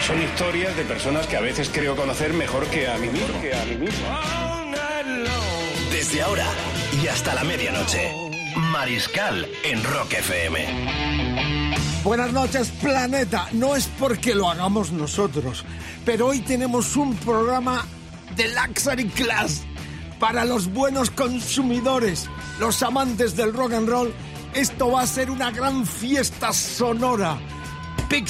Son historias de personas que a veces creo conocer mejor que a mí mismo. Que a mí mismo. Desde ahora y hasta la medianoche, Mariscal en Rock FM. Buenas noches, planeta. No es porque lo hagamos nosotros, pero hoy tenemos un programa de Luxury Class para los buenos consumidores, los amantes del rock and roll. Esto va a ser una gran fiesta sonora. Pig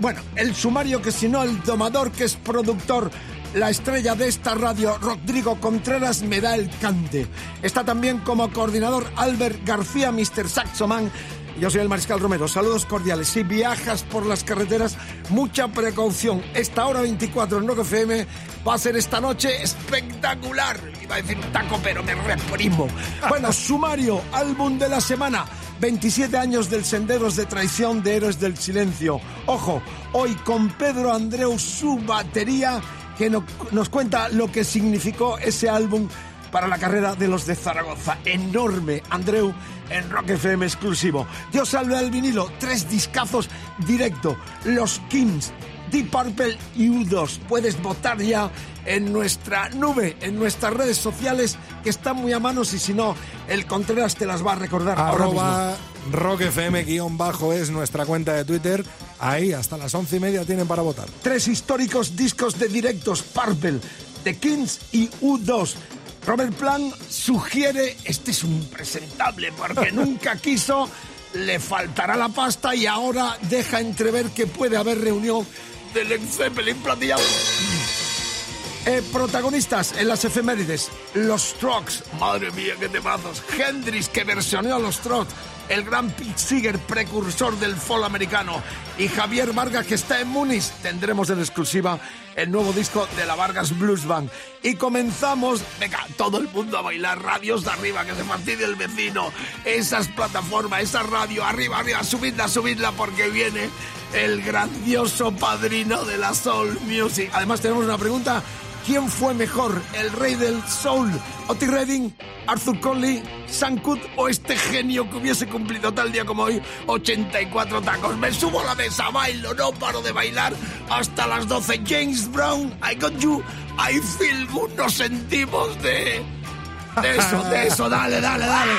bueno, el sumario que si no, el domador que es productor, la estrella de esta radio, Rodrigo Contreras, me da el cante. Está también como coordinador Albert García, Mr. Saxoman. Yo soy el Mariscal Romero. Saludos cordiales. Si viajas por las carreteras, mucha precaución. Esta hora 24 en Rock FM va a ser esta noche espectacular. Iba a decir un taco, pero me reprimo. Bueno, sumario, álbum de la semana. 27 años del Senderos de Traición de Héroes del Silencio. Ojo, hoy con Pedro Andreu, su batería, que no- nos cuenta lo que significó ese álbum para la carrera de los de Zaragoza. Enorme, Andreu, en Rock FM exclusivo. Dios salve al vinilo, tres discazos directo. Los Kings, Deep Purple y U2. Puedes votar ya en nuestra nube, en nuestras redes sociales, que están muy a manos y si no, el Contreras te las va a recordar ahora mismo. Arroba rockfm-bajo es nuestra cuenta de Twitter. Ahí, hasta las once y media tienen para votar. Tres históricos discos de directos, Purple, The Kings y U2. Robert Plant sugiere, este es un presentable porque nunca quiso, le faltará la pasta y ahora deja entrever que puede haber reunión del Zeppelin platillado. Eh, protagonistas en las efemérides, los Strokes, madre mía, qué temazos, Hendrix que versioneó a los Strokes, el gran Pete precursor del folk americano, y Javier Vargas que está en Múnich. Tendremos en exclusiva el nuevo disco de la Vargas Blues Band. Y comenzamos, venga, todo el mundo a bailar, radios de arriba, que se fastidie el vecino, esas plataformas, esa radio, arriba, arriba, subidla, subidla, porque viene el grandioso padrino de la Soul Music. Además tenemos una pregunta. ¿Quién fue mejor, el rey del soul, Otis Redding, Arthur Conley, Cooke o este genio que hubiese cumplido tal día como hoy 84 tacos? Me subo a la mesa, bailo, no paro de bailar hasta las 12. James Brown, I got you, I feel good, nos sentimos de... Eso, de eso, dale, dale, dale.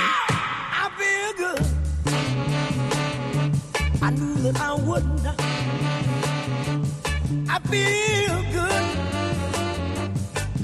I feel good. I feel good.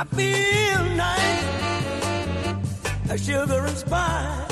I feel nice, sugar and spice.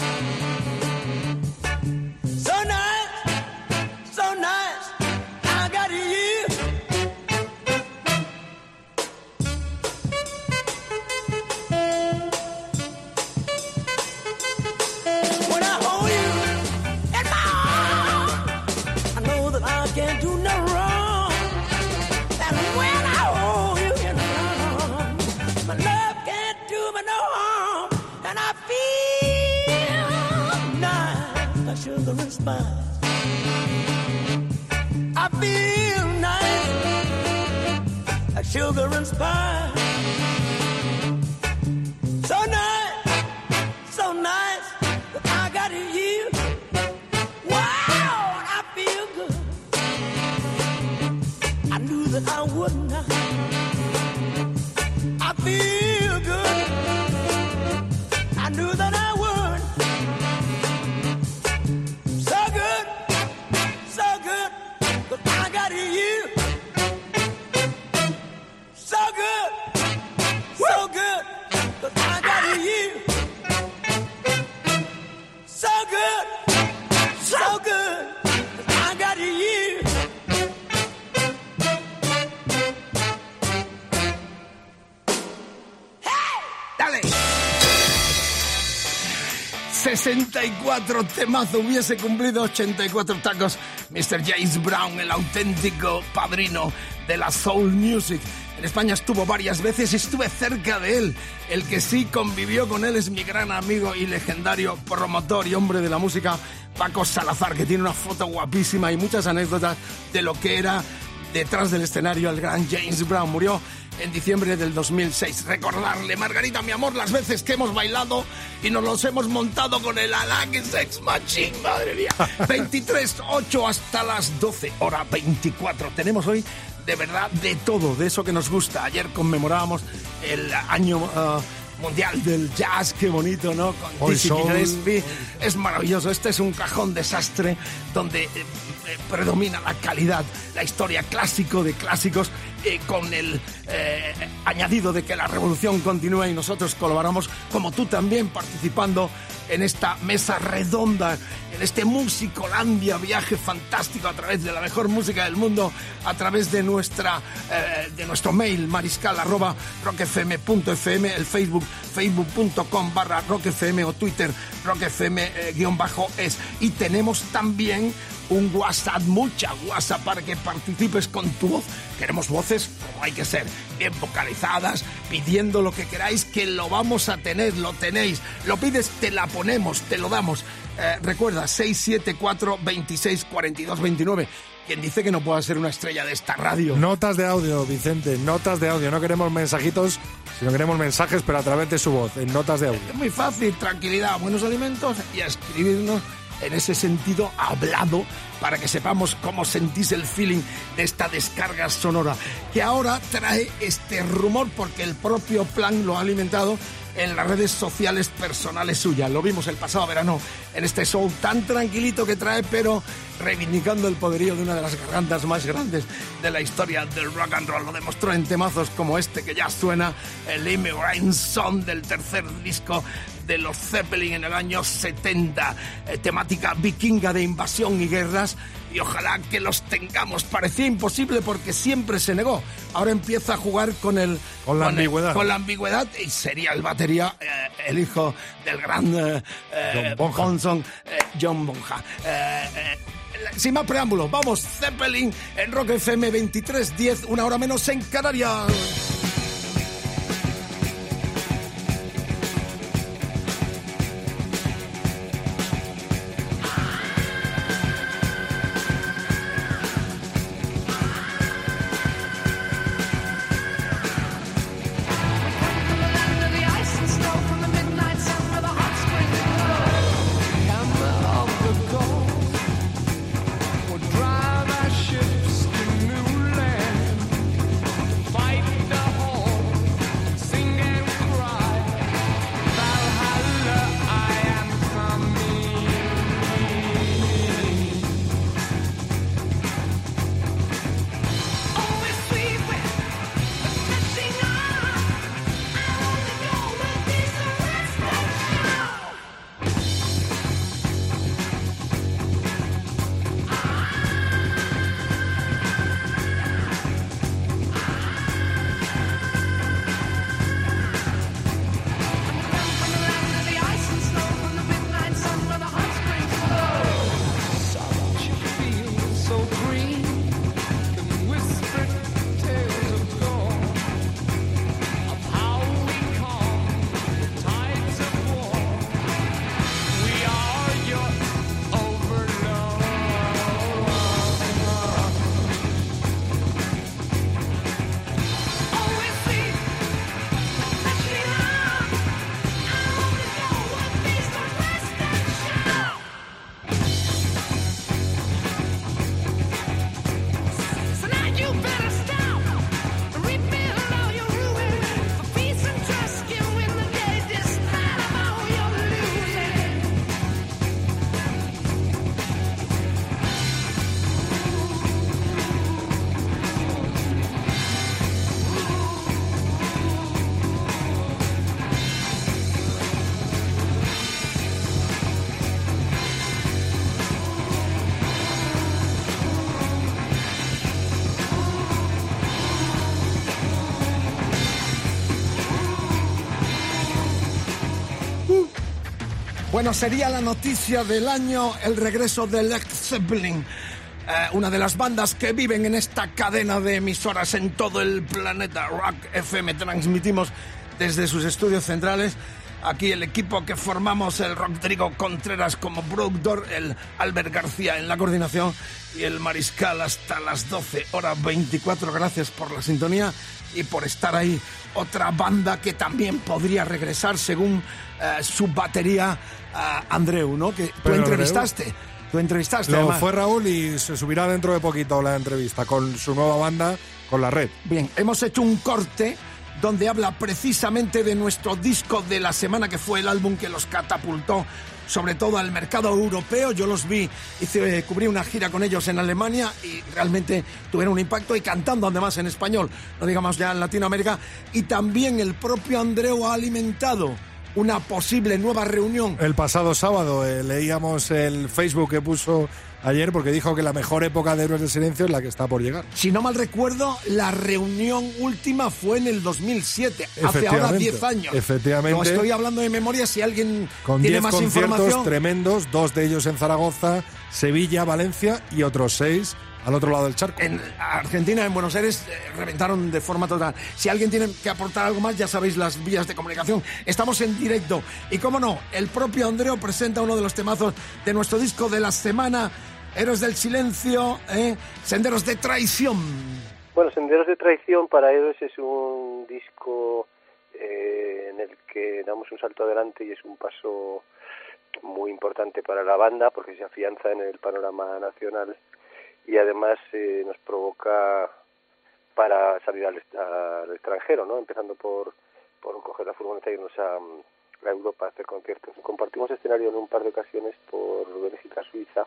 64 temazo, hubiese cumplido 84 tacos. Mr. James Brown, el auténtico padrino de la soul music. En España estuvo varias veces y estuve cerca de él. El que sí convivió con él es mi gran amigo y legendario promotor y hombre de la música, Paco Salazar, que tiene una foto guapísima y muchas anécdotas de lo que era detrás del escenario el gran James Brown. Murió en diciembre del 2006. Recordarle, Margarita, mi amor, las veces que hemos bailado y nos los hemos montado con el Alack Sex Machine, madre mía. 23, 8 hasta las 12, hora 24. Tenemos hoy de verdad de todo, de eso que nos gusta. Ayer conmemorábamos el año... ah, Mundial del Jazz, qué bonito, ¿no? Con Dizzy. Gillespie. Es maravilloso. Este es un cajón desastre donde predomina la calidad, la historia clásico de clásicos, eh, con el eh, añadido de que la revolución continúa y nosotros colaboramos, como tú también, participando en esta mesa redonda, en este Musicolandia, viaje fantástico a través de la mejor música del mundo, a través de nuestra eh, de nuestro mail mariscal arroba el Facebook facebook.com barra rockfm o Twitter rockfm eh, guion bajo es. Y tenemos también un WhatsApp, mucha WhatsApp para que participes con tu voz. Queremos voces como hay que ser, bien vocalizadas, pidiendo lo que queráis, que lo vamos a tener, lo tenéis. Lo pides, te la ponemos, te lo damos. Eh, recuerda, 674 26 42 29. Quien dice que no pueda ser una estrella de esta radio. Notas de audio, Vicente, notas de audio. No queremos mensajitos, sino queremos mensajes, pero a través de su voz, en notas de audio. Es muy fácil, tranquilidad, buenos alimentos y a escribirnos en ese sentido hablado para que sepamos cómo sentís el feeling de esta descarga sonora que ahora trae este rumor porque el propio plan lo ha alimentado en las redes sociales personales suyas. Lo vimos el pasado verano en este show tan tranquilito que trae, pero reivindicando el poderío de una de las gargantas más grandes de la historia del rock and roll. Lo demostró en temazos como este que ya suena, el Immigrant Song del tercer disco de los Zeppelin en el año 70, eh, temática vikinga de invasión y guerras, y ojalá que los tengamos. Parecía imposible porque siempre se negó. Ahora empieza a jugar con el Con la ambigüedad. con la ambigüedad y sería el batería, eh, el hijo del gran eh, eh, John Bonham. Bonson, eh, John eh, sin más preámbulos, vamos, Zeppelin en Rock FM 2310, una hora menos en Canarias. Bueno, sería la noticia del año el regreso de Led Zeppelin. eh, una de las bandas que viven en esta cadena de emisoras en todo el planeta Rock FM. Transmitimos desde sus estudios centrales. Aquí el equipo que formamos, el Rodrigo Contreras como productor, el Albert García en la coordinación y el Mariscal hasta las 12 horas 24. Gracias por la sintonía y por estar ahí. Otra banda que también podría regresar según eh, su batería, eh, Andreu, ¿no? Que tú entrevistaste. Tú entrevistaste. Lo además. fue Raúl y se subirá dentro de poquito la entrevista con su nueva banda, con la red. Bien, hemos hecho un corte donde habla precisamente de nuestro disco de la semana, que fue el álbum que los catapultó sobre todo al mercado europeo. Yo los vi, hice, cubrí una gira con ellos en Alemania y realmente tuvieron un impacto y cantando además en español, no digamos ya en Latinoamérica. Y también el propio Andreu ha alimentado una posible nueva reunión El pasado sábado eh, leíamos el Facebook que puso ayer porque dijo que la mejor época de Héroes del Silencio es la que está por llegar. Si no mal recuerdo, la reunión última fue en el 2007, hace ahora Efectivamente, 10 años. efectivamente. No estoy hablando de memoria, si alguien Con tiene 10 más conciertos información. tremendos, dos de ellos en Zaragoza, Sevilla, Valencia y otros seis al otro lado del charco. En Argentina, en Buenos Aires, eh, reventaron de forma total. Si alguien tiene que aportar algo más, ya sabéis las vías de comunicación. Estamos en directo. Y cómo no, el propio Andreo presenta uno de los temazos de nuestro disco de la semana, Héroes del Silencio, ¿eh? Senderos de Traición. Bueno, Senderos de Traición para Héroes es un disco eh, en el que damos un salto adelante y es un paso muy importante para la banda porque se afianza en el panorama nacional y además eh, nos provoca para salir al, extranjero, ¿no? Empezando por, por coger la furgoneta y irnos a, a Europa a hacer conciertos. Compartimos escenario en un par de ocasiones por Bélgica, Suiza,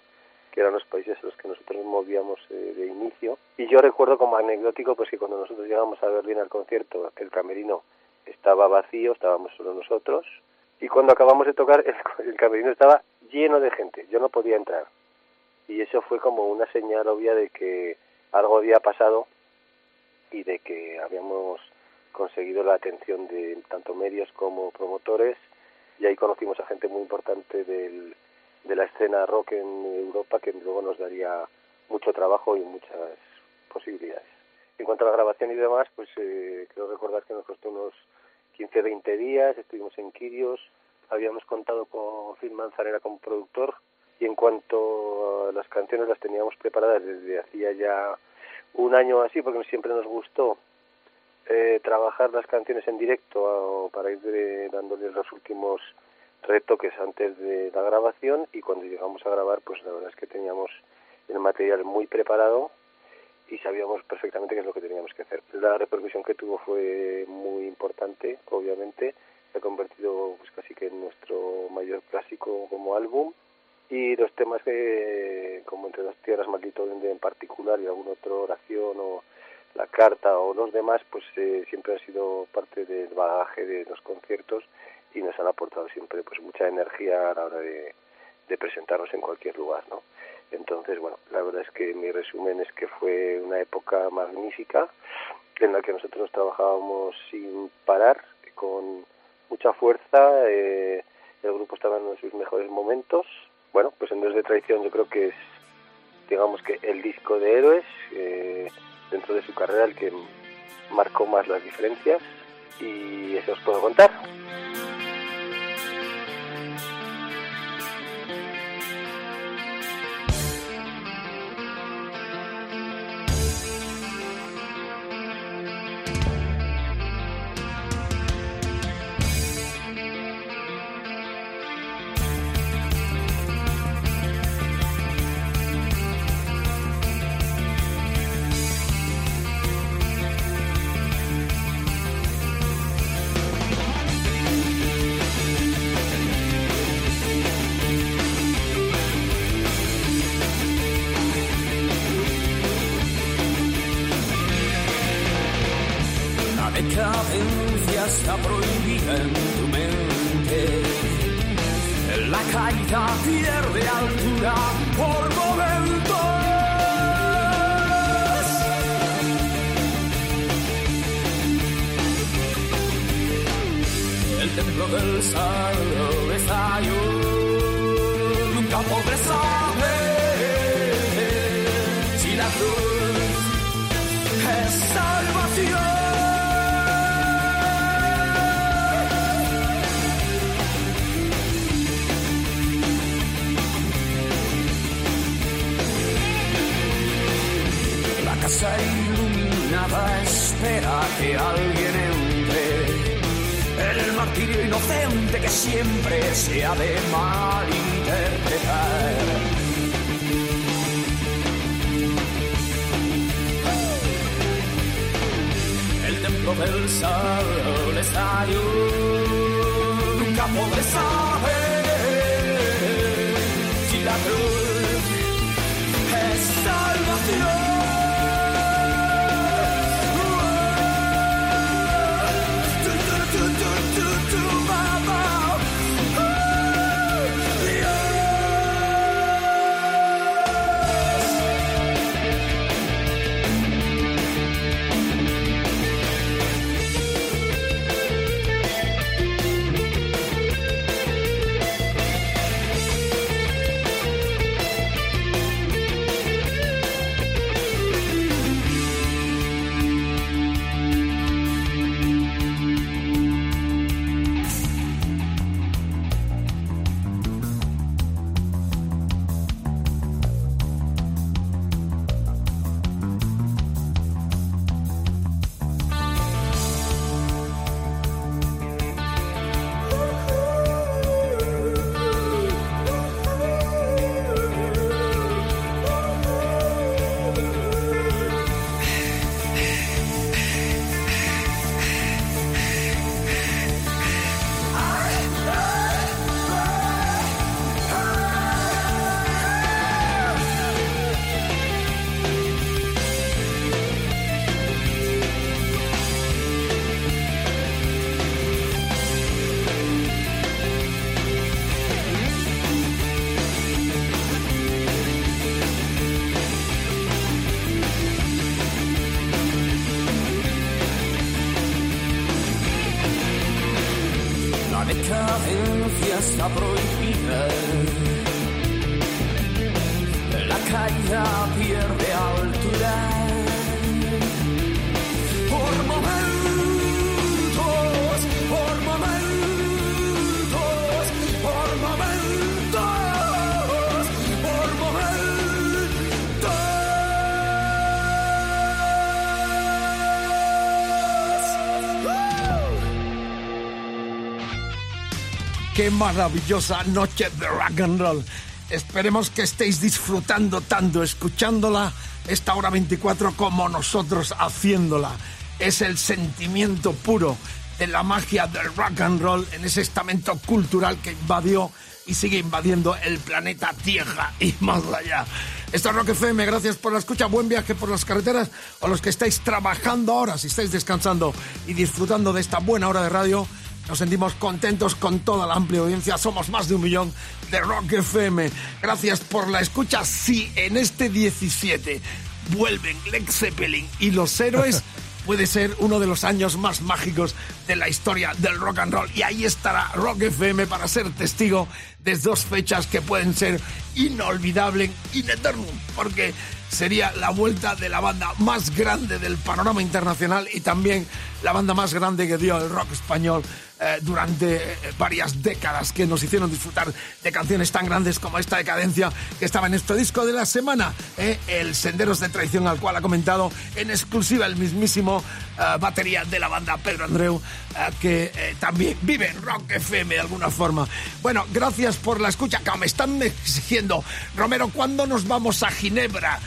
que eran los países a los que nosotros nos movíamos eh, de inicio. Y yo recuerdo como anecdótico pues que cuando nosotros llegamos a Berlín al concierto, el camerino estaba vacío, estábamos solo nosotros, y cuando acabamos de tocar el, el camerino estaba lleno de gente, yo no podía entrar. Y eso fue como una señal obvia de que algo había pasado y de que habíamos conseguido la atención de tanto medios como promotores y ahí conocimos a gente muy importante del, de la escena rock en Europa que luego nos daría mucho trabajo y muchas posibilidades. En cuanto a la grabación y demás, pues eh, creo recordar que nos costó unos 15-20 días, estuvimos en Quirios, habíamos contado con Phil Manzanera como productor y en cuanto a las canciones las teníamos preparadas desde hacía ya un año así, porque siempre nos gustó eh, trabajar las canciones en directo para ir de- dándoles los últimos retoques antes de la grabación y cuando llegamos a grabar pues la verdad es que teníamos el material muy preparado y sabíamos perfectamente qué es lo que teníamos que hacer. La repercusión que tuvo fue muy importante, obviamente, se ha convertido pues casi que en nuestro mayor clásico como álbum y los temas que como entre las tierras maldito en particular y alguna otra oración o la carta o los demás pues eh, siempre han sido parte del bagaje de los conciertos y nos han aportado siempre pues mucha energía a la hora de, de presentarnos en cualquier lugar no entonces bueno la verdad es que mi resumen es que fue una época magnífica en la que nosotros trabajábamos sin parar con mucha fuerza eh, el grupo estaba en sus mejores momentos bueno pues en Dios de traición yo creo que es digamos que el disco de héroes eh, dentro de su carrera el que marcó más las diferencias y eso os puedo contar. Está prohibida en tu mente. La caída pierde altura por momentos. El templo del saldo espera que alguien entre. El martirio inocente que siempre se ha de malinterpretar. El templo del sol está yo. Nunca podré saber maravillosa noche de rock and roll. Esperemos que estéis disfrutando tanto escuchándola esta hora 24 como nosotros haciéndola. Es el sentimiento puro de la magia del rock and roll en ese estamento cultural que invadió y sigue invadiendo el planeta Tierra y más allá. Esto es Rock FM, gracias por la escucha, buen viaje por las carreteras o los que estáis trabajando ahora, si estáis descansando y disfrutando de esta buena hora de radio. Nos sentimos contentos con toda la amplia audiencia. Somos más de un millón de Rock FM. Gracias por la escucha. Si en este 17 vuelven Led Zeppelin y los héroes, puede ser uno de los años más mágicos de la historia del rock and roll. Y ahí estará Rock FM para ser testigo de dos fechas que pueden ser inolvidables in eternum, porque sería la vuelta de la banda más grande del panorama internacional y también la banda más grande que dio el rock español eh, durante eh, varias décadas que nos hicieron disfrutar de canciones tan grandes como esta decadencia que estaba en nuestro disco de la semana, eh, el Senderos de Traición, al cual ha comentado en exclusiva el mismísimo eh, batería de la banda Pedro Andreu, eh, que eh, también vive Rock FM de alguna forma. Bueno, gracias por la escucha, que me están exigiendo, Romero, ¿cuándo nos vamos a Ginebra?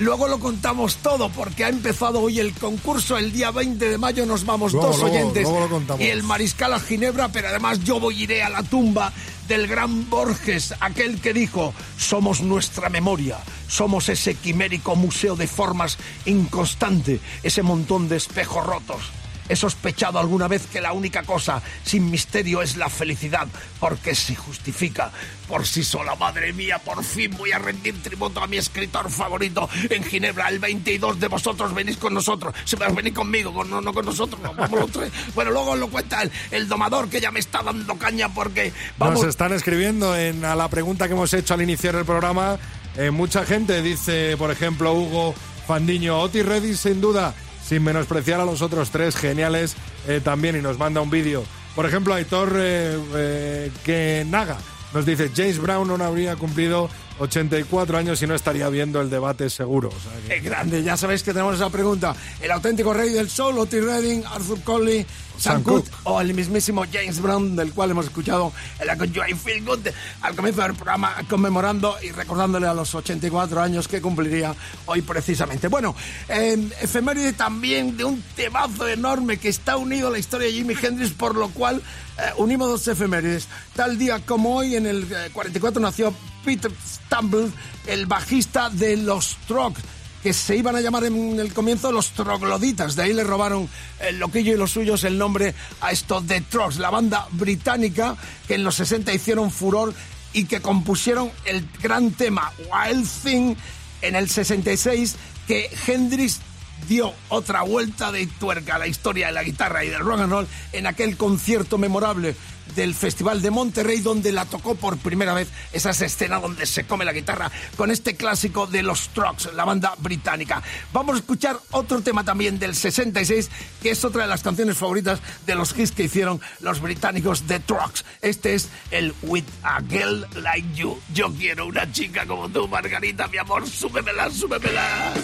Luego lo contamos todo porque ha empezado hoy el concurso. El día 20 de mayo nos vamos Luego, dos luego, oyentes luego lo contamos. y el mariscal a Ginebra, pero además yo voy iré a la tumba del gran Borges, aquel que dijo, somos nuestra memoria, somos ese quimérico museo de formas inconstante, ese montón de espejos rotos. He sospechado alguna vez que la única cosa sin misterio es la felicidad, porque se justifica por sí sola. Madre mía, por fin voy a rendir tributo a mi escritor favorito en Ginebra. El 22 de vosotros venís con nosotros. Si me venís conmigo, con- no, no con nosotros, no, vamos los tres. Bueno, luego lo cuenta el, el domador que ya me está dando caña porque vamos. Nos están escribiendo en, a la pregunta que hemos hecho al iniciar el programa. eh, mucha gente dice, por ejemplo, Hugo Fandiño, Otis Reddy sin duda, sin menospreciar a los otros tres geniales eh, también y nos manda un vídeo. Por ejemplo, Aitor eh, eh, que Naga nos dice, James Brown no habría cumplido 84 años y no estaría viendo el debate seguro. O sea que- Qué grande, ya sabéis que tenemos esa pregunta. El auténtico rey del soul, Otis Redding, Arthur Conley, Sam Sam Cooke o el mismísimo James Brown, del cual hemos escuchado en la con Joy Feel Good al comienzo del programa, conmemorando y recordándole a los 84 años que cumpliría hoy precisamente. Bueno, eh, efeméride también de un temazo enorme que está unido a la historia de Jimi Hendrix, por lo cual eh, unimos dos efemérides. Tal día como hoy, en el eh, 44 nació Peter Stumble, el bajista de los Strokes que se iban a llamar en el comienzo los trogloditas. De ahí le robaron el loquillo y los suyos el nombre a estos The Trogs, la banda británica que en los 60 hicieron furor y que compusieron el gran tema Wild Thing en el 66 que Hendrix dio otra vuelta de tuerca a la historia de la guitarra y del rock and roll en aquel concierto memorable del Festival de Monterrey donde la tocó por primera vez esa es escena donde se come la guitarra con este clásico de los Trucks, la banda británica. Vamos a escuchar otro tema también del 66 que es otra de las canciones favoritas de los hits que hicieron los británicos The Trucks. Este es el With a Girl Like You. Yo quiero una chica como tú, Margarita, mi amor, súbemela, súbemela.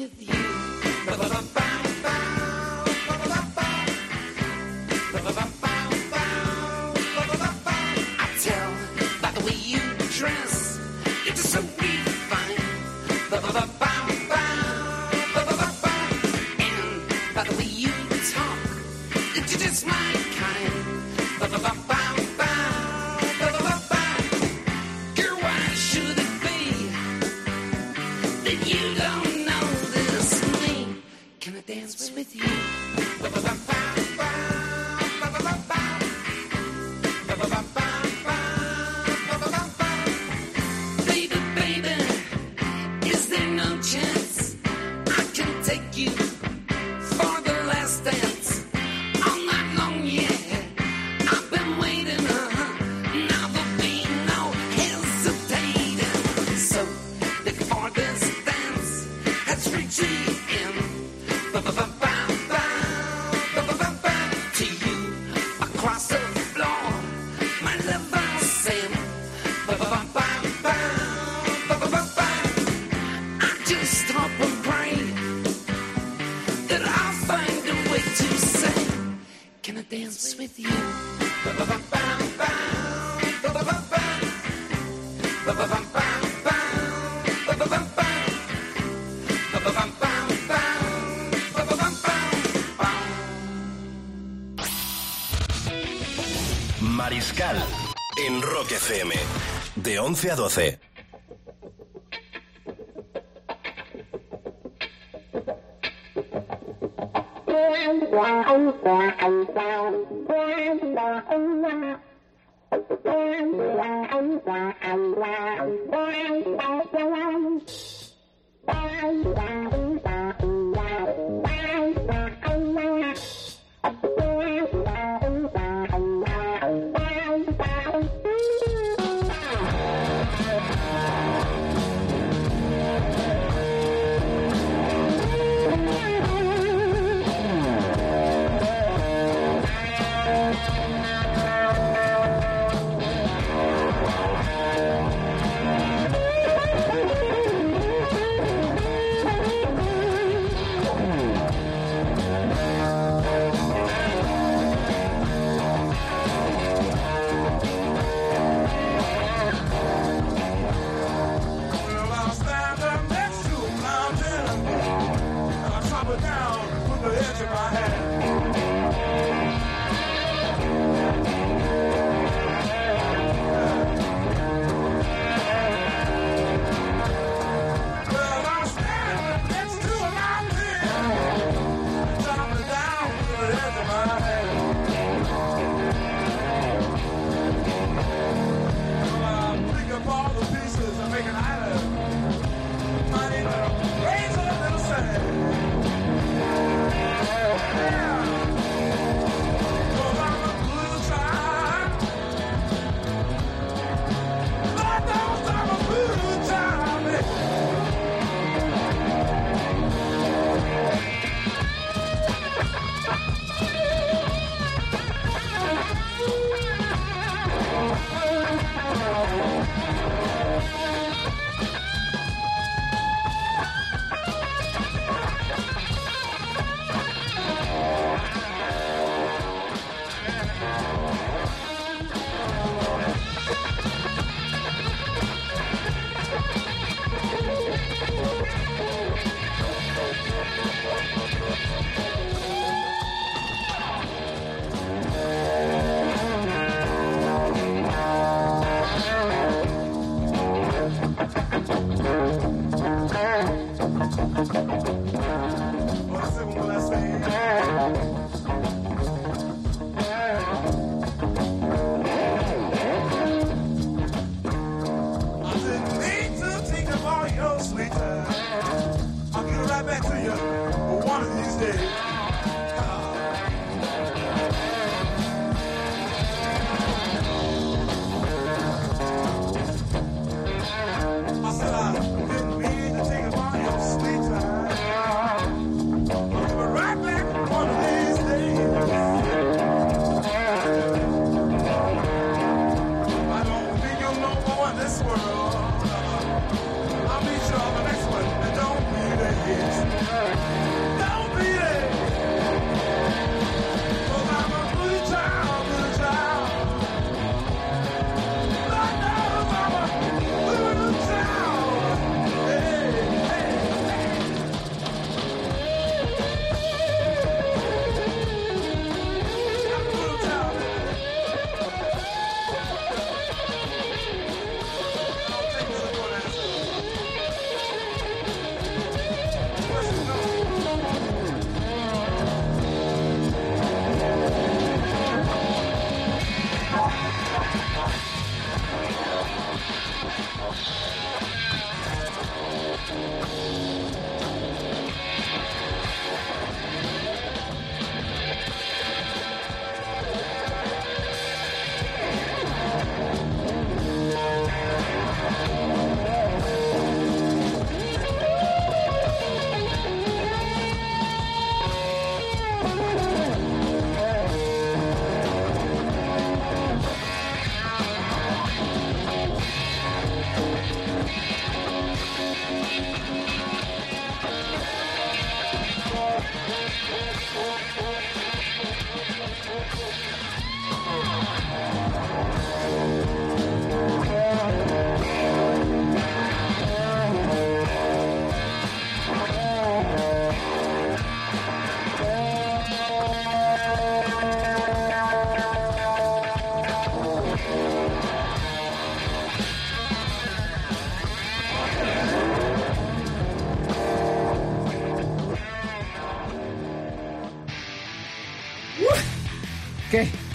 With you? FM. De 11 a 12.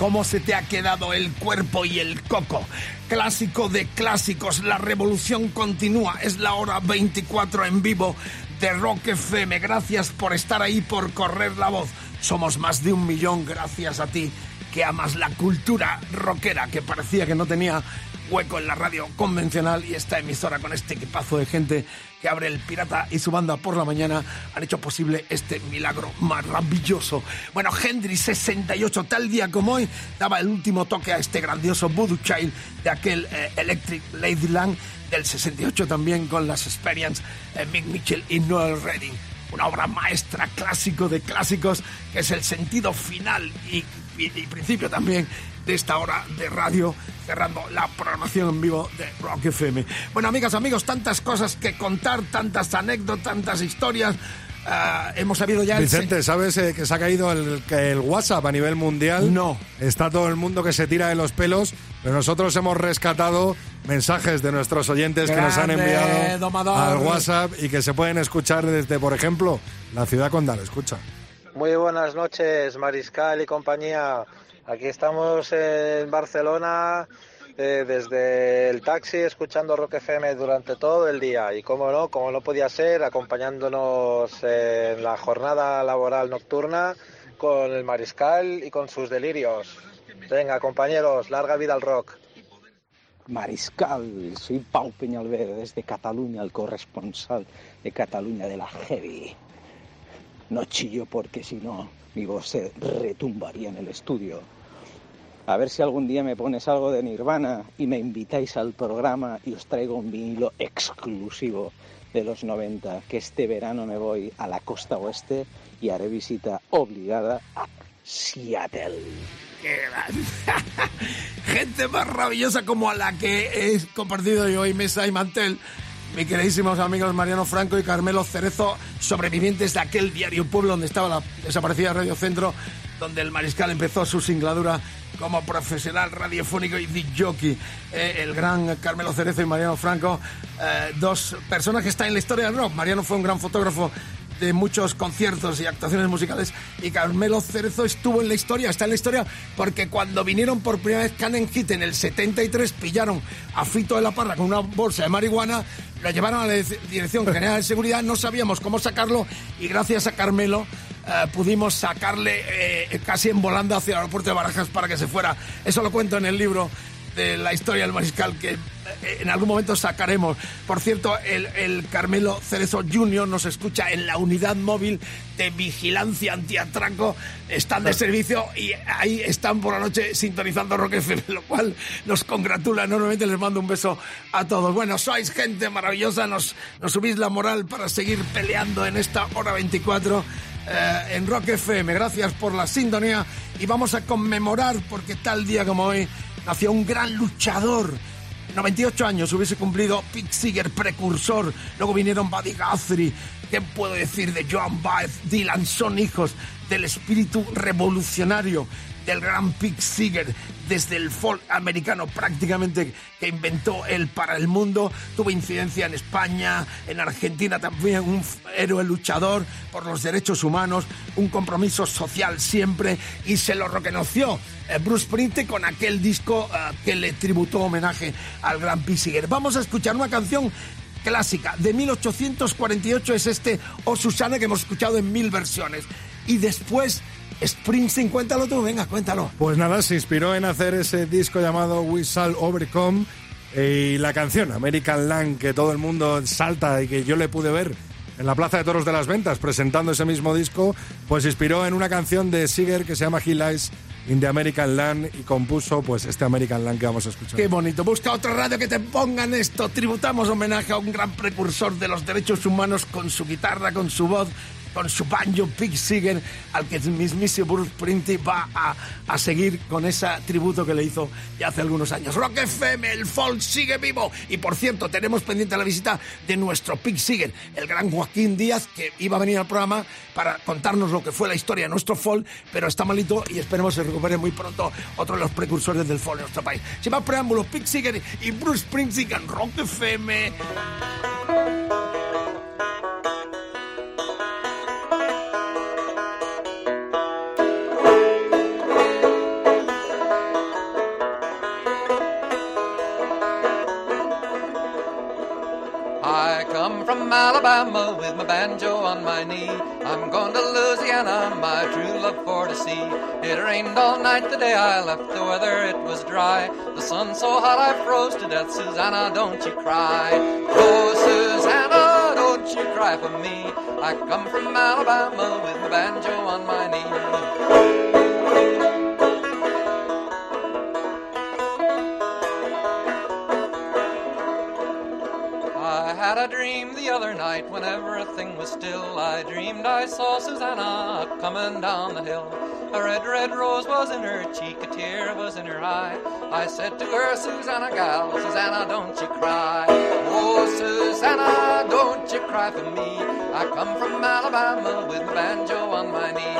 ¿Cómo se te ha quedado el cuerpo y el coco? Clásico de clásicos, la revolución continúa. Es la hora 24 en vivo de Rock FM. Gracias por estar ahí, por correr la voz. Somos más de un millón gracias a ti que amas la cultura rockera que parecía que no tenía hueco en la radio convencional y esta emisora con este equipazo de gente que abre el Pirata y su banda por la mañana han hecho posible este milagro maravilloso. Bueno, Hendry 68, tal día como hoy, daba el último toque a este grandioso Voodoo Child de aquel eh, Electric Ladyland del 68 también con las Experience, eh, Mick Mitchell y Noel Redding. Una obra maestra, clásico de clásicos, que es el sentido final y, y- y principio también de esta hora de radio, cerrando la programación en vivo de Rock FM. Bueno, amigas, amigos, tantas cosas que contar, tantas anécdotas, tantas historias. Ah, hemos sabido ya... el Vicente, ¿sabes eh, que se ha caído el, el WhatsApp a nivel mundial? No. Está todo el mundo que se tira de los pelos, pero nosotros hemos rescatado mensajes de nuestros oyentes que nos han enviado domador. al WhatsApp y que se pueden escuchar desde, por ejemplo, la ciudad condal. Escucha. Muy buenas noches, Mariscal y compañía. Aquí estamos en Barcelona eh, desde el taxi escuchando Rock FM durante todo el día y como no, como no podía ser, acompañándonos en la jornada laboral nocturna con el Mariscal y con sus delirios. Venga, compañeros, larga vida al rock. Mariscal, soy Pau Peñalver desde Cataluña, el corresponsal de Cataluña de la Heavy. No chillo porque si no, mi voz se retumbaría en el estudio. A ver si algún día me pones algo de Nirvana y me invitáis al programa y os traigo un vinilo exclusivo de los 90, que este verano me voy a la costa oeste y haré visita obligada a Seattle. Gente maravillosa como a la que he compartido yo hoy mesa y mantel. Mi queridísimos amigos Mariano Franco y Carmelo Cerezo, sobrevivientes de aquel diario Pueblo donde estaba la desaparecida Radio Centro, donde el mariscal empezó su singladura como profesional radiofónico y jockey. Eh, el gran Carmelo Cerezo y Mariano Franco, eh, dos personas que están en la historia del rock. Mariano fue un gran fotógrafo de muchos conciertos y actuaciones musicales y Carmelo Cerezo estuvo en la historia, está en la historia porque cuando vinieron por primera vez Canen Hit en el 73 pillaron a Fito de la Parra con una bolsa de marihuana, lo llevaron a la Dirección General de Seguridad, no sabíamos cómo sacarlo y gracias a Carmelo eh, pudimos sacarle eh, casi en volando hacia el aeropuerto de Barajas para que se fuera. Eso lo cuento en el libro de la historia del mariscal que eh, en algún momento sacaremos. Por cierto, el, el Carmelo Cerezo Jr. nos escucha en la unidad móvil de vigilancia antiatraco. Están de servicio y ahí están por la noche sintonizando Rock FM, lo cual nos congratula enormemente. Les mando un beso a todos. Bueno, sois gente maravillosa, nos, nos subís la moral para seguir peleando en esta hora 24 eh, en Rock FM. Gracias por la sintonía y vamos a conmemorar porque tal día como hoy nació un gran luchador. 98 años hubiese cumplido Pete Seeger, precursor. Luego vinieron Buddy Guthrie. ¿Qué puedo decir de Joan Baez? Dylan son hijos del espíritu revolucionario del gran Pete Seeger desde el folk americano prácticamente que inventó él para el mundo. Tuvo incidencia en España, en Argentina también, un héroe luchador por los derechos humanos, un compromiso social siempre y se lo reconoció eh, Bruce Springsteen con aquel disco eh, que le tributó homenaje al gran Pete Seeger. Vamos a escuchar una canción clásica de 1848 es este O Susana que hemos escuchado en mil versiones y después Springsteen cuéntalo tú venga cuéntalo Pues nada, se inspiró en hacer ese disco llamado We Shall Overcome eh, y la canción American Land que todo el mundo salta y que yo le pude ver en la Plaza de Toros de las Ventas presentando ese mismo disco, pues se inspiró en una canción de Seeger que se llama He Lies in the American Land y compuso pues este American Land que vamos a escuchar. Qué bonito. Busca otra radio que te pongan esto. Tributamos homenaje a un gran precursor de los derechos humanos con su guitarra, con su voz, con su banjo, Pete Seeger, al que el mismísimo Bruce Springsteen va a, a seguir con ese tributo que le hizo ya hace algunos años. Rock FM, el folk sigue vivo. Y por cierto, tenemos pendiente la visita de nuestro Pete Seeger, el gran Joaquín Díaz, que iba a venir al programa para contarnos lo que fue la historia de nuestro folk, pero está malito y esperemos se recupere muy pronto otro de los precursores del folk en nuestro país. Sin más preámbulos, Pete Seeger y Bruce Springsteen en Rock FM. Alabama with my banjo on my knee. I'm going to Louisiana, my true love for to see. It rained all night the day I left, the weather it was dry. The sun so hot I froze to death. Susanna, don't you cry. Oh, Susanna, don't you cry for me. I come from Alabama with my banjo on my knee. A dream the other night when everything was still. I dreamed I saw Susanna coming down the hill. A red, red rose was in her cheek, a tear was in her eye. I said to her, Susanna, gal, Susanna, don't you cry. Oh, Susanna, don't you cry for me. I come from Alabama with my banjo on my knee.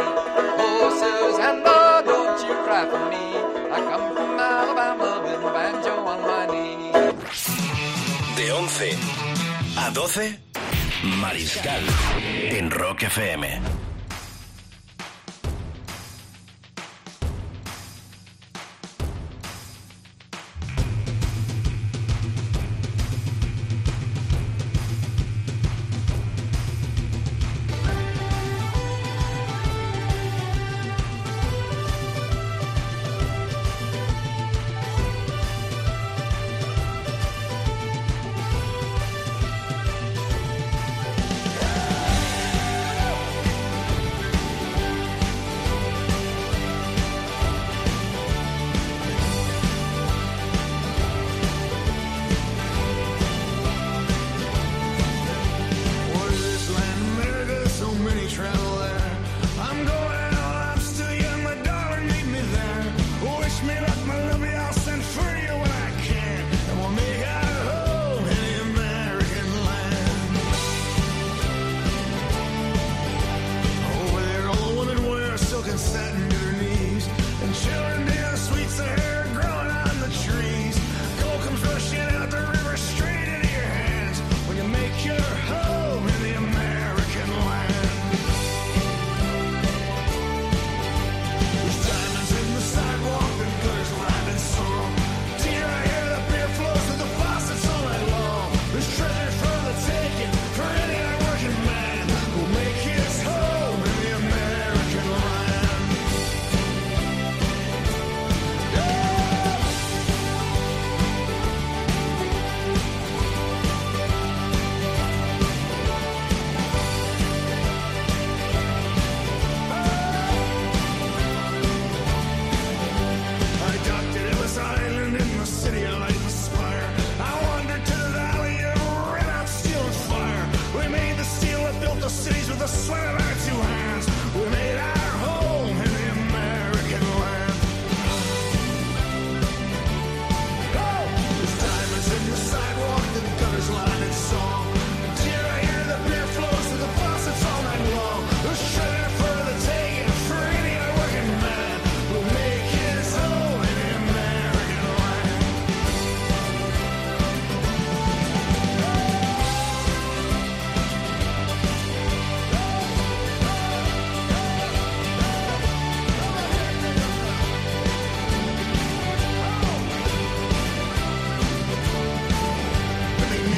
Oh, Susanna, don't you cry for me. I come from Alabama with my banjo on my knee. De 11 a 12, Mariscal en Rock FM.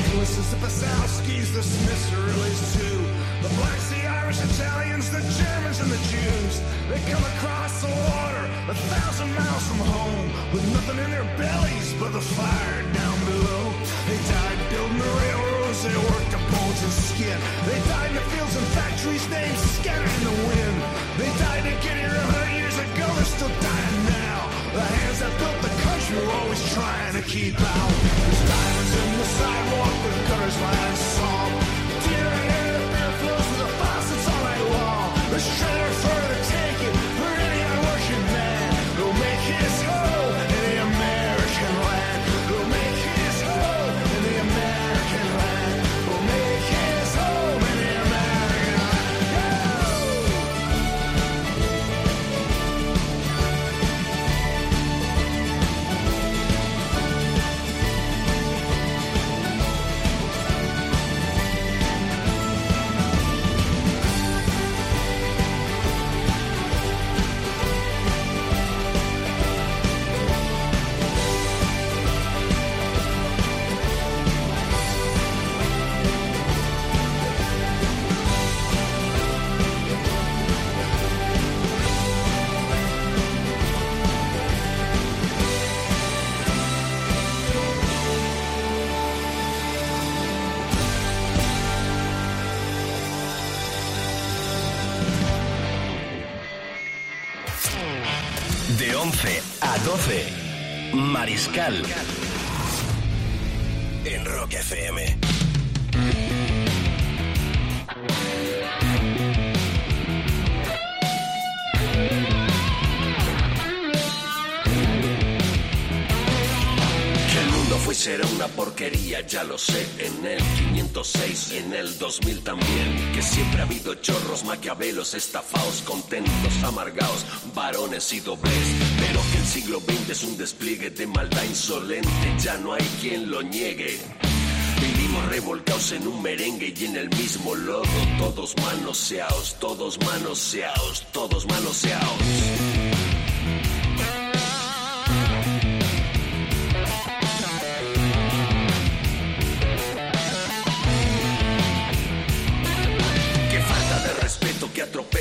The Nicholas, the Pasowskis, the Smiths too. The blacks, the Irish, Italians, the Germans, and the Jews. They come across the water a thousand miles from home with nothing in their bellies but the fire down below. They died building the railroads, they worked the bones and skin. They died in the fields and factories, names scattered in the wind. They died to get here a hundred years ago, they're still dying now. The hands that built the country were always trying to keep out. In the sidewalk, the gutters line song. Fuese era una porquería, ya lo sé, en el 506 y en el 2000 también. Que siempre ha habido chorros, maquiavelos, estafaos, contentos, amargados, varones y dobles. Pero que el siglo XX es un despliegue de maldad insolente, ya no hay quien lo niegue. Vivimos revolcados en un merengue y en el mismo lodo, todos manoseados, todos manoseados, todos manoseados.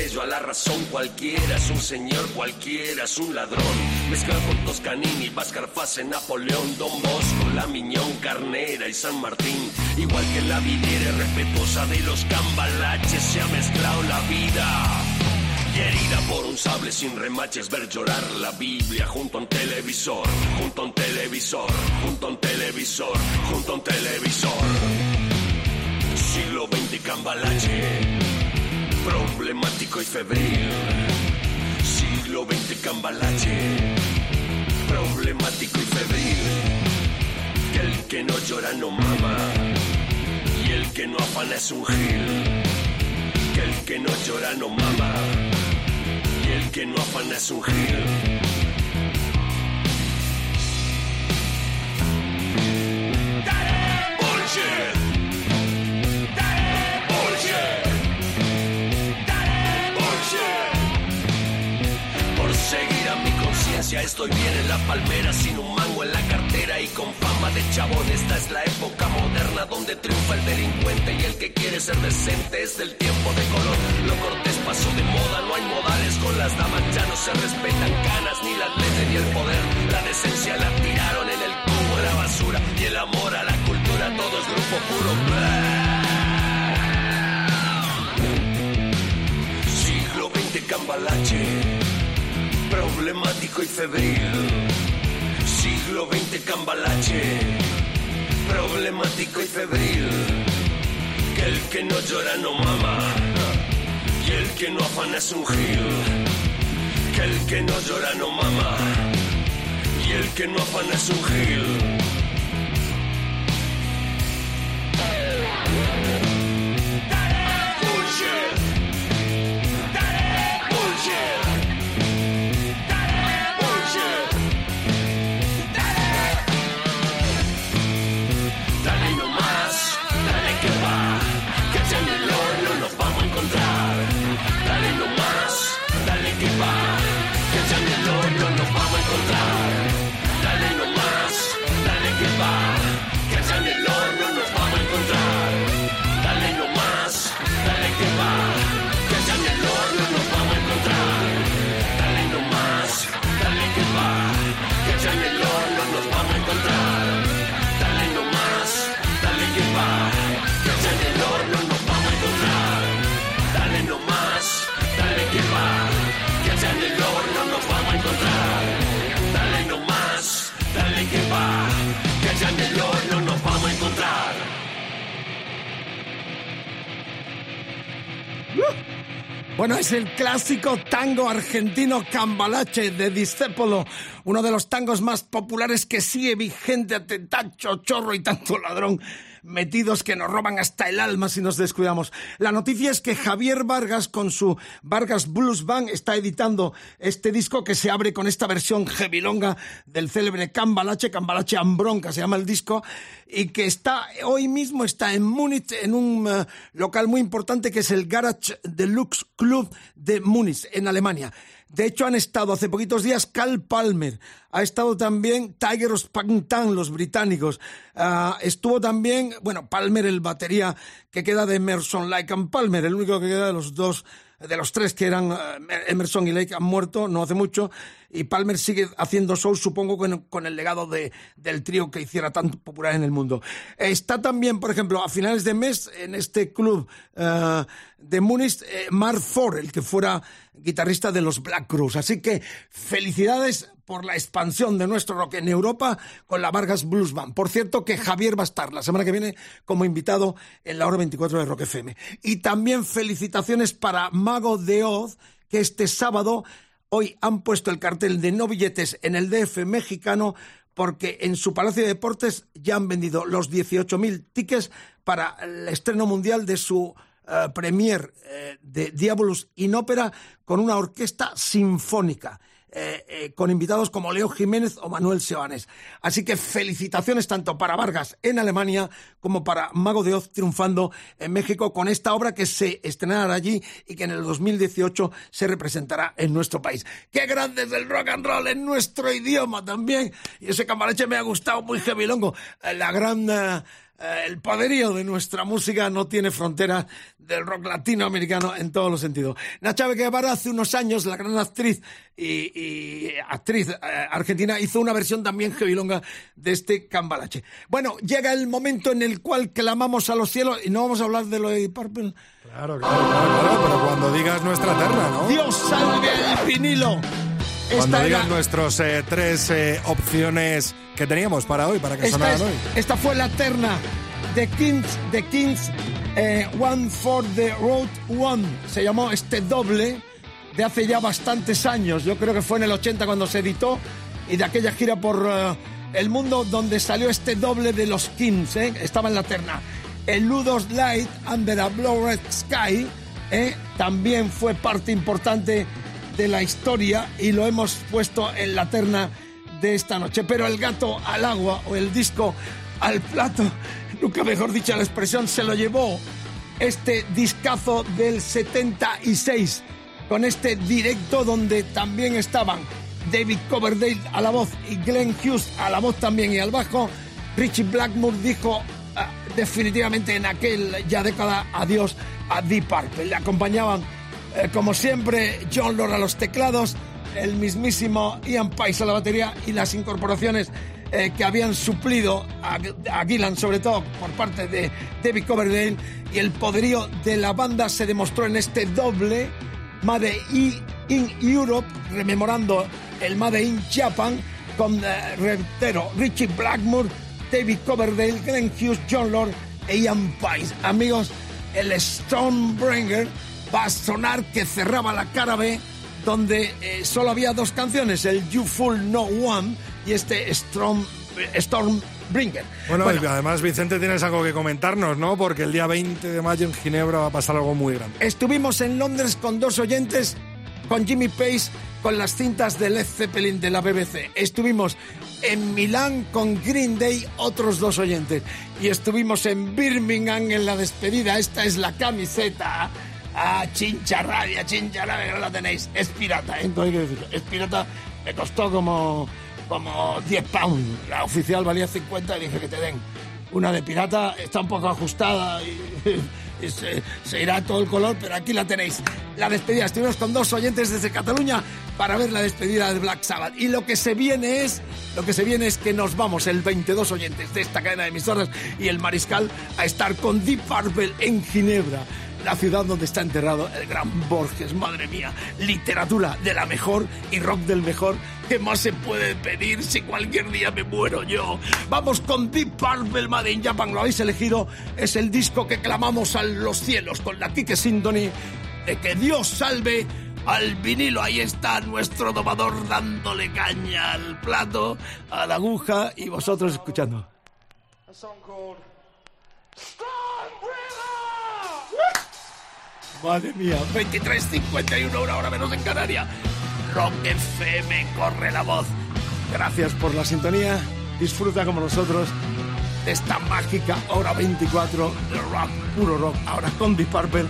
Atropello a la razón cualquiera. Es un señor cualquiera, es un ladrón. Mezclado con Toscanini, Vázcar Fase, Napoleón, Don Bosco, La Miñón, Carnera y San Martín. Igual que la vidriera respetuosa de los cambalaches, se ha mezclado la vida. Herida por un sable sin remaches, ver llorar la Biblia junto a un televisor, junto a un televisor, junto a un televisor, junto a un televisor. Siglo XX cambalache, problemático y febril. Siglo XX cambalache, problemático y febril. Que el que no llora no mama. Y el que no afana es un gil. Que el que no llora no mama. Y el que no afana es un gil. Estoy bien en la palmera sin un mango en la cartera y con fama de chabón. Esta es la época moderna donde triunfa el delincuente y el que quiere ser decente es del tiempo de color. Lo cortés pasó de moda, no hay modales con las damas, ya no se respetan canas ni las leyes ni el poder. La decencia la tiraron en el cubo la basura y el amor a la cultura todo es grupo puro. Siglo XX cambalache, problemático y febril. Siglo XX cambalache, problemático y febril. Que el que no llora no mama, y el que no afana es un gil. Que el que no llora no mama, y el que no afana es un gil. Bueno, es el clásico tango argentino Cambalache de Discépolo, uno de los tangos más populares que sigue vigente ante tacho, chorro y tanto ladrón metidos que nos roban hasta el alma si nos descuidamos. La noticia es que Javier Vargas con su Vargas Blues Band está editando este disco que se abre con esta versión heavilonga del célebre Cambalache, Cambalache Ambronca se llama el disco, y que está hoy mismo está en Múnich en un eh, local muy importante que es el Garage Deluxe Club de Múnich en Alemania. De hecho, han estado hace poquitos días Cal Palmer, ha estado también Tiger Spantan, los británicos, Ah, estuvo también, bueno, Palmer, el batería que queda de Emerson, Lake and Palmer, el único que queda de los dos, de los tres que eran eh, Emerson y Lake han muerto no hace mucho, y Palmer sigue haciendo shows, supongo, con, con el legado de, del trío que hiciera tanto popular en el mundo. Está también, por ejemplo, a finales de mes, en este club eh, de Múnich, eh, Mark Ford, el que fuera guitarrista de los Black Cruz. Así que felicidades por la expansión de nuestro rock en Europa con la Vargas Blues Band. Por cierto, que Javier va a estar la semana que viene como invitado en la hora 24 de Rock FM. Y también felicitaciones para Mago de Oz, que este sábado, hoy han puesto el cartel de no billetes en el DF mexicano porque en su Palacio de Deportes ya han vendido los 18.000 tickets para el estreno mundial de su eh, premier eh, de Diabolus in Ópera con una orquesta sinfónica. Eh, eh, con invitados como Leo Jiménez o Manuel Seoanes. Así que felicitaciones tanto para Vargas en Alemania como para Mago de Oz triunfando en México con esta obra que se estrenará allí y que en el 2018 se representará en nuestro país. ¡Qué grande es el rock and roll en nuestro idioma también! Y ese cambalache me ha gustado muy heavy La gran... eh, eh, el poderío de nuestra música no tiene fronteras del rock latinoamericano en todos los sentidos. Nacha Guevara hace unos años, la gran actriz y, y actriz eh, argentina, hizo una versión también heavilonga de este cambalache. Bueno, llega el momento en el cual clamamos a los cielos y no vamos a hablar de lo de Purple. Claro, claro, claro, claro, pero cuando digas nuestra terna, ¿no? Dios salve al vinilo. Cuando digas era- nuestras tres eh, opciones que teníamos para hoy, para que Esta, sonaran es- hoy. esta fue la terna de Kings, de Kings eh, One for the Road One. Se llamó este doble de hace ya bastantes años. Yo creo que fue en el 80 cuando se editó. y de aquella gira por eh, el mundo donde salió este doble de los Kings, ¿eh? estaba en la terna. El Ludos Light Under a Blue Sky ¿eh? también fue parte importante de la historia y lo hemos puesto en la terna de esta noche. Pero el gato al agua o el disco al plato, nunca mejor dicha la expresión, se lo llevó este discazo del 76 con este directo donde también estaban David Coverdale a la voz y Glenn Hughes a la voz también y al bajo. Richie Blackmore dijo ah, definitivamente en aquel ya década adiós a Deep Purple. Le acompañaban eh, como siempre John Lord a los teclados, el mismísimo Ian Paice a la batería y las incorporaciones eh, que habían suplido a, a Gillan, sobre todo por parte de David Coverdale, y el poderío de la banda se demostró en este doble Made in Europe, rememorando el Made in Japan, con eh, reitero, Richie Blackmore, David Coverdale, Glenn Hughes, John Lord e Ian Paice. Amigos, el Stormbringer va a sonar que cerraba la cara B donde eh, solo había dos canciones, el You Fool No One y este Storm, Stormbringer. Bueno, y además Vicente tienes algo que comentarnos, ¿no? Porque el día 20 de mayo en Ginebra va a pasar algo muy grande. Estuvimos en Londres con dos oyentes, con Jimmy Pace, con las cintas de Led Zeppelin de la BBC. Estuvimos en Milán con Green Day, otros dos oyentes. Y estuvimos en Birmingham en la despedida. Esta es la camiseta. Ah, chincha rabia, chincha rabia, que no la tenéis. Es pirata, ¿eh? Entonces, hay que decirlo. Es pirata, me costó como, como 10 pounds. La oficial valía 50 y dije que te den. Una de pirata está un poco ajustada y, y se, se irá todo el color, pero aquí la tenéis. La despedida. Estuvimos con dos oyentes desde Cataluña para ver la despedida de Black Sabbath. Y lo que se viene es, lo que se viene es que nos vamos, el 22 oyentes de esta cadena de emisoras y el Mariscal, a estar con Deep Purple en Ginebra la ciudad donde está enterrado el gran Borges, madre mía, literatura de la mejor y rock del mejor. ¿Qué más se puede pedir si cualquier día me muero yo? Vamos con Deep Purple Made in Japan, lo habéis elegido, es el disco que clamamos a los cielos con la Kike Symphony de que Dios salve al vinilo. Ahí está nuestro domador dándole caña al plato, a la aguja y vosotros escuchando. Madre mía, 23.51, una hora menos en Canaria. Rock FM, corre la voz. Gracias por la sintonía. Disfruta como nosotros de esta mágica hora 24 de rock, puro rock. Ahora con Deep Purple,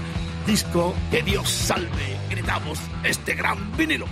disco que Dios salve. Gritamos este gran vinilo.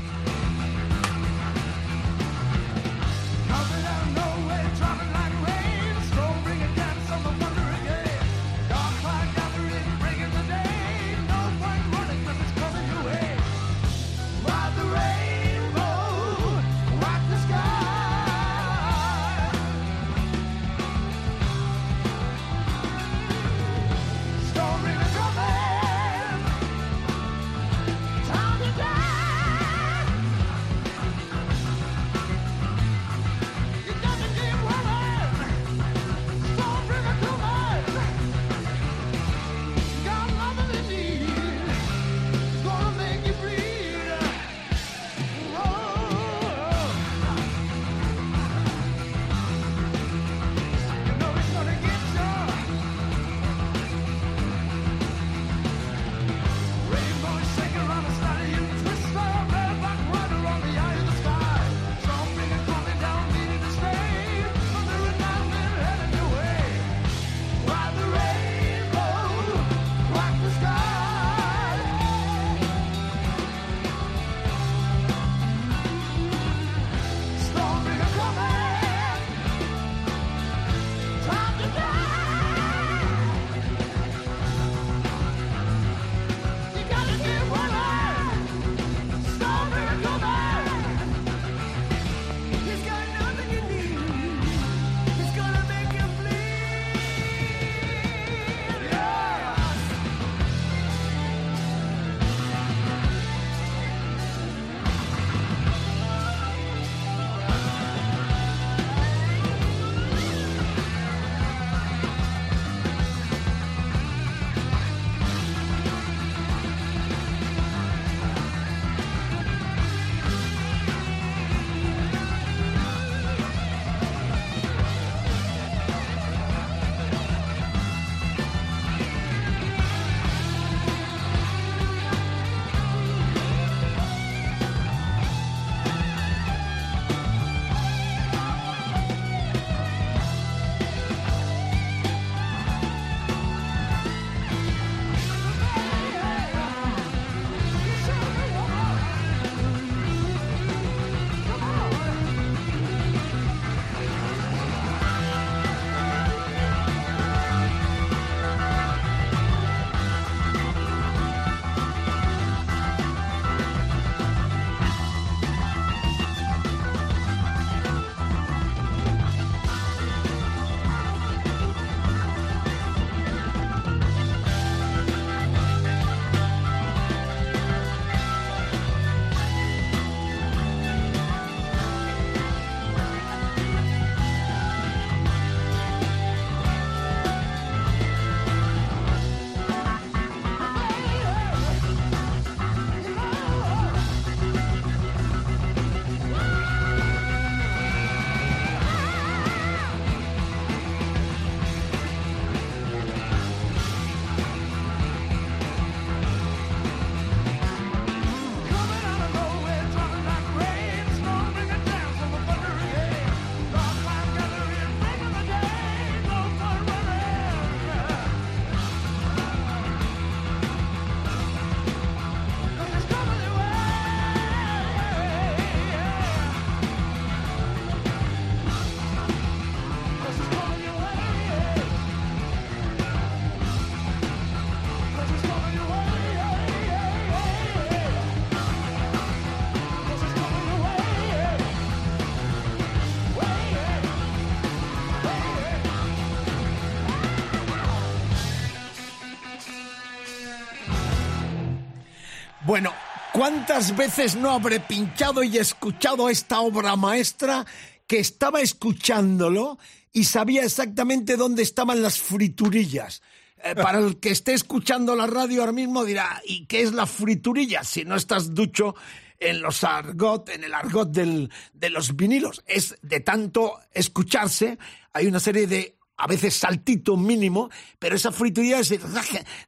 ¿Cuántas veces no habré pinchado y escuchado esta obra maestra que estaba escuchándolo y sabía exactamente dónde estaban las friturillas? Eh, para el que esté escuchando la radio ahora mismo dirá, ¿y qué es la friturilla? Si no estás ducho en los argot, en el argot del- de los vinilos. Es de tanto escucharse, hay una serie de, a veces saltito mínimo, pero esa friturilla es de,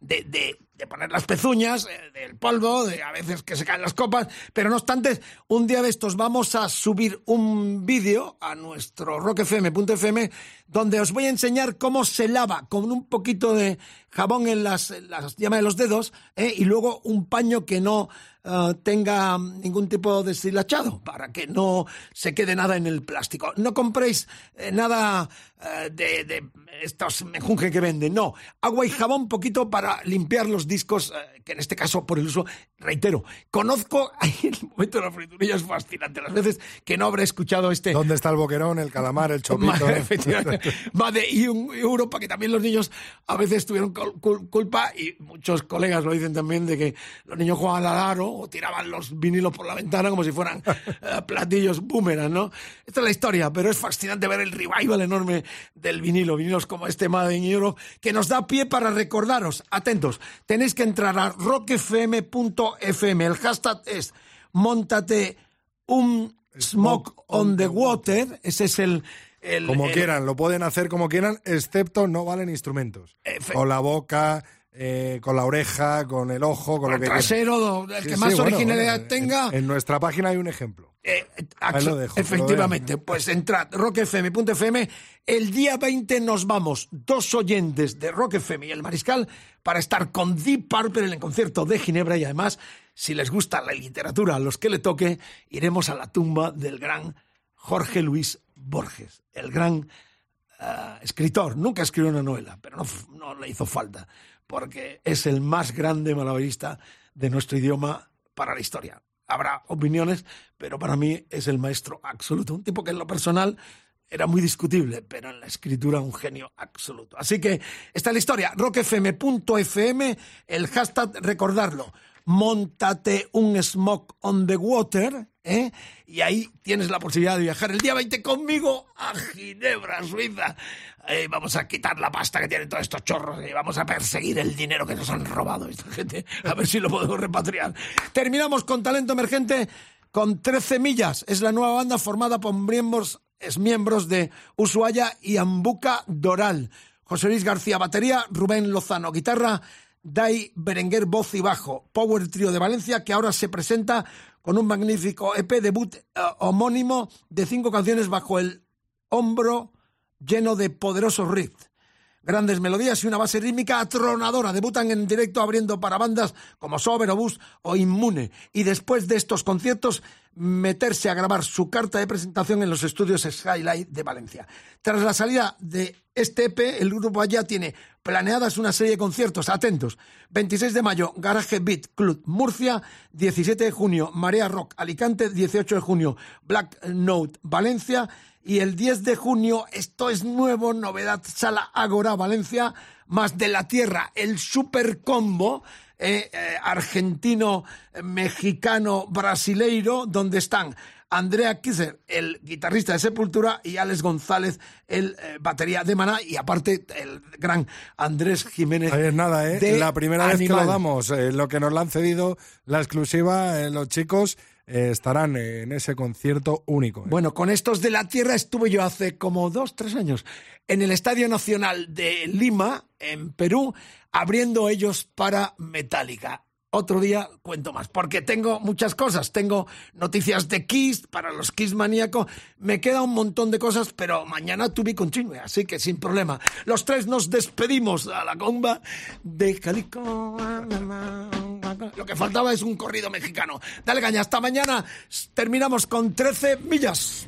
de- de poner las pezuñas, eh, del polvo, de a veces que se caen las copas, pero no obstante, un día de estos vamos a subir un vídeo a nuestro rockfm.fm donde os voy a enseñar cómo se lava con un poquito de jabón en las, llamas de los dedos eh, y luego un paño que no eh, tenga ningún tipo de deshilachado para que no se quede nada en el plástico. No compréis nada eh, de, de estos menjunje que venden, no. Agua y jabón poquito para limpiar los discos, eh, que en este caso por el uso, reitero, conozco, ahí el momento de la friturilla es fascinante, las veces que no habré escuchado este... ¿Dónde está el boquerón, el calamar, el chopito? Efectivamente. Va de y un- Europa, que también los niños a veces tuvieron cul- cul- culpa, y muchos colegas lo dicen también, de que los niños jugaban al aro o tiraban los vinilos por la ventana como si fueran eh, platillos boomerang, ¿no? Esta es la historia, pero es fascinante ver el revival enorme del vinilo, vinilos como este Made in Europe, que nos da pie para recordaros, atentos, tenéis que entrar a rockfm.fm, el hashtag es montate un smoke on the water, ese es el... el- Como el- quieran, lo pueden hacer como quieran, excepto no valen instrumentos. Con la boca, eh, con la oreja, con el ojo, con lo el que quieran. trasero, el Sí, que sí, más originalidad bueno, tenga. En, en nuestra página hay un ejemplo. Eh, lo dejo, que lo efectivamente, pues entrad rockfm.fm. El día 20 nos vamos, dos oyentes de Rock FM y el Mariscal, para estar con Deep Purple en el concierto de Ginebra y además, si les gusta la literatura, a los que le toque, iremos a la tumba del gran Jorge Luis Borges, el gran ah, escritor. Nunca escribió una novela, pero no, no le hizo falta, porque es el más grande malabarista de nuestro idioma para la historia. Habrá opiniones, pero para mí es el maestro absoluto. Un tipo que en lo personal era muy discutible, pero en la escritura un genio absoluto. Así que esta es la historia. rockfm.fm, el hashtag, recordarlo. Móntate un smoke on the water, ¿eh? Y ahí tienes la posibilidad de viajar el día 20 conmigo a Ginebra, Suiza. Eh, vamos a quitar la pasta que tienen todos estos chorros y vamos a perseguir el dinero que nos han robado esta gente. A ver si lo podemos repatriar. Terminamos con talento emergente con 13 millas. Es la nueva banda formada por miembros, es miembros de Ushuaia y Ambuca Doral. José Luis García, batería, Rubén Lozano, guitarra, Dai Berenguer, voz y bajo. Power Trio de Valencia, que ahora se presenta con un magnífico EP debut eh, homónimo de cinco canciones bajo el hombro lleno de poderosos riffs. Grandes melodías y una base rítmica atronadora. Debutan en directo abriendo para bandas como Sober, Obús o Inmune. Y después de estos conciertos, meterse a grabar su carta de presentación en los estudios Skylight de Valencia. Tras la salida de este EP, el grupo ya tiene planeadas una serie de conciertos. Atentos. 26 de mayo, Garage Beat Club Murcia. 17 de junio, Marea Rock Alicante. 18 de junio, Black Note Valencia. Y el 10 de junio, esto es nuevo, novedad, Sala Agora Valencia, más de la Tierra, el Super Combo, eh, eh, argentino, eh, mexicano, brasileiro, donde están Andrea Kisser, el guitarrista de Sepultura, y Alex González, el eh, batería de Maná, y aparte el gran Andrés Jiménez. Ahí es nada, ¿eh? La primera vez que lo damos, eh, lo que nos lo han cedido, la exclusiva, eh, los chicos eh, estarán en ese concierto único. ¿eh? Bueno, con estos de la tierra estuve yo hace como dos, tres años en el Estadio Nacional de Lima, en Perú, abriendo ellos para Metallica. Otro día cuento más, porque tengo muchas cosas. Tengo noticias de Kiss para los Kiss maníacos. Me queda un montón de cosas, pero mañana tuve continue, así que sin problema. Los tres nos despedimos a la comba de Calico. Lo que faltaba es un corrido mexicano. Dale caña, hasta mañana. Terminamos con 13 millas.